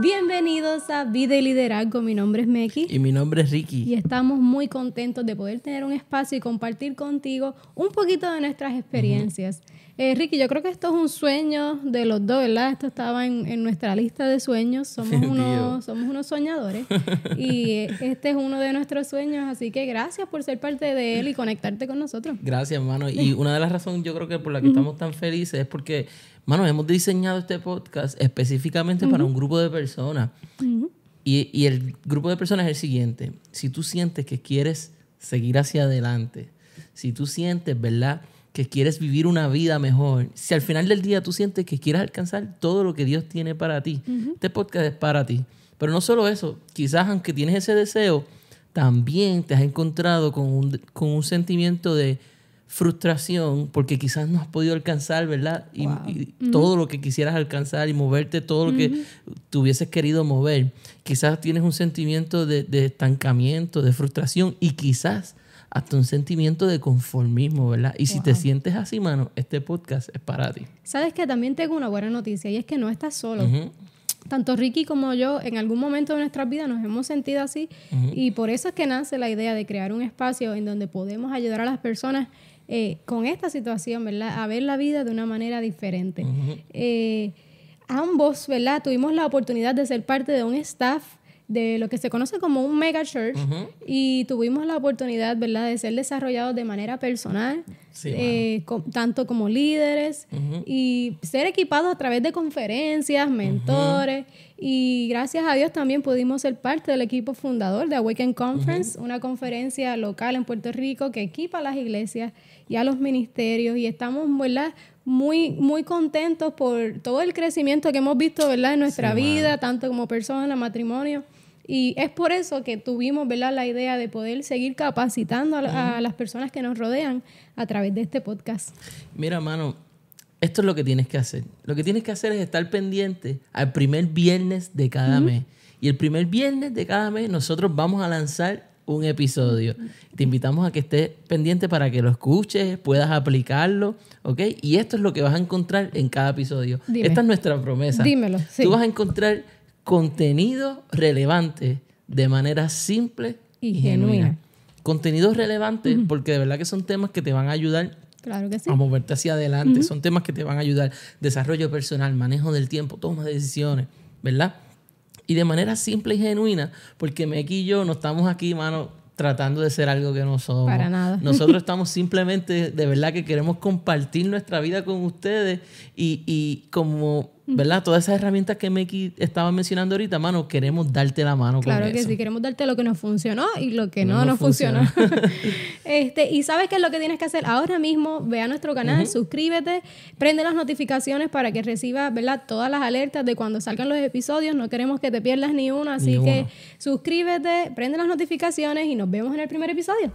Bienvenidos a Vida y Liderazgo. Mi nombre es Meki. Y mi nombre es Ricky. Y estamos muy contentos de poder tener un espacio y compartir contigo un poquito de nuestras experiencias. Eh, Ricky, yo creo que esto es un sueño de los dos, ¿verdad? Esto estaba en, nuestra lista de sueños. Somos unos, somos unos soñadores. y este es uno de nuestros sueños. Así que gracias por ser parte de él y conectarte con nosotros. Gracias, hermano. Y una de las razones yo creo que por la que estamos tan felices es porque, mano, hemos diseñado este podcast específicamente para un grupo de personas. y, y el grupo de personas es el siguiente. Si tú sientes que quieres seguir hacia adelante, si tú sientes, ¿verdad? Que quieres vivir una vida mejor, si al final del día tú sientes que quieres alcanzar todo lo que Dios tiene para ti, este podcast es para ti. Pero no solo eso, quizás aunque tienes ese deseo, también te has encontrado con un, con un sentimiento de frustración porque quizás no has podido alcanzar, ¿verdad? Y, todo lo que quisieras alcanzar y moverte todo lo que hubieses querido mover. Quizás tienes un sentimiento de, de estancamiento, de frustración y quizás hasta un sentimiento de conformismo, ¿verdad? Y si te sientes así, mano, este podcast es para ti. Sabes que también tengo una buena noticia y es que no estás solo. Tanto Ricky como yo en algún momento de nuestras vidas nos hemos sentido así y por eso es que nace la idea de crear un espacio en donde podemos ayudar a las personas eh, con esta situación, ¿verdad? A ver la vida de una manera diferente. Eh, ambos, ¿verdad? Tuvimos la oportunidad de ser parte de un staff de lo que se conoce como un mega church. Y tuvimos la oportunidad, ¿verdad?, de ser desarrollados de manera personal, eh, tanto como líderes y ser equipados a través de conferencias, mentores. Y gracias a Dios también pudimos ser parte del equipo fundador de Awaken Conference, una conferencia local en Puerto Rico que equipa a las iglesias y a los ministerios. Y estamos, ¿verdad?, muy, muy contentos por todo el crecimiento que hemos visto, ¿verdad?, en nuestra vida, tanto como persona, matrimonio. Y es por eso que tuvimos ¿verdad? la idea de poder seguir capacitando a, las personas que nos rodean a través de este podcast. Mira, mano, esto es lo que tienes que hacer. Lo que tienes que hacer es estar pendiente al primer viernes de cada mes. Y el primer viernes de cada mes nosotros vamos a lanzar un episodio. Te invitamos a que estés pendiente para que lo escuches, puedas aplicarlo, ¿ok? Y esto es lo que vas a encontrar en cada episodio. Esta es nuestra promesa. Dímelo. Tú vas a encontrar contenido relevante de manera simple y, genuina. Contenido relevante porque de verdad que son temas que te van a ayudar a moverte hacia adelante. Son temas que te van a ayudar. Desarrollo personal, manejo del tiempo, toma de decisiones, ¿verdad? Y de manera simple y genuina, porque Meki y yo no estamos aquí, mano, tratando de ser algo que no somos. Para nada. Nosotros estamos simplemente, de verdad, que queremos compartir nuestra vida con ustedes y, y como ¿verdad? Todas esas herramientas que Meki estaba mencionando ahorita, mano, queremos darte la mano claro que sí, queremos darte lo que nos funcionó y lo que no, nos funcionó. este, y sabes qué es lo que tienes que hacer ahora mismo, ve a nuestro canal, suscríbete, prende las notificaciones para que recibas, ¿verdad? Todas las alertas de cuando salgan los episodios, no queremos que te pierdas ni uno, así que suscríbete, prende las notificaciones y nos vemos en el primer episodio.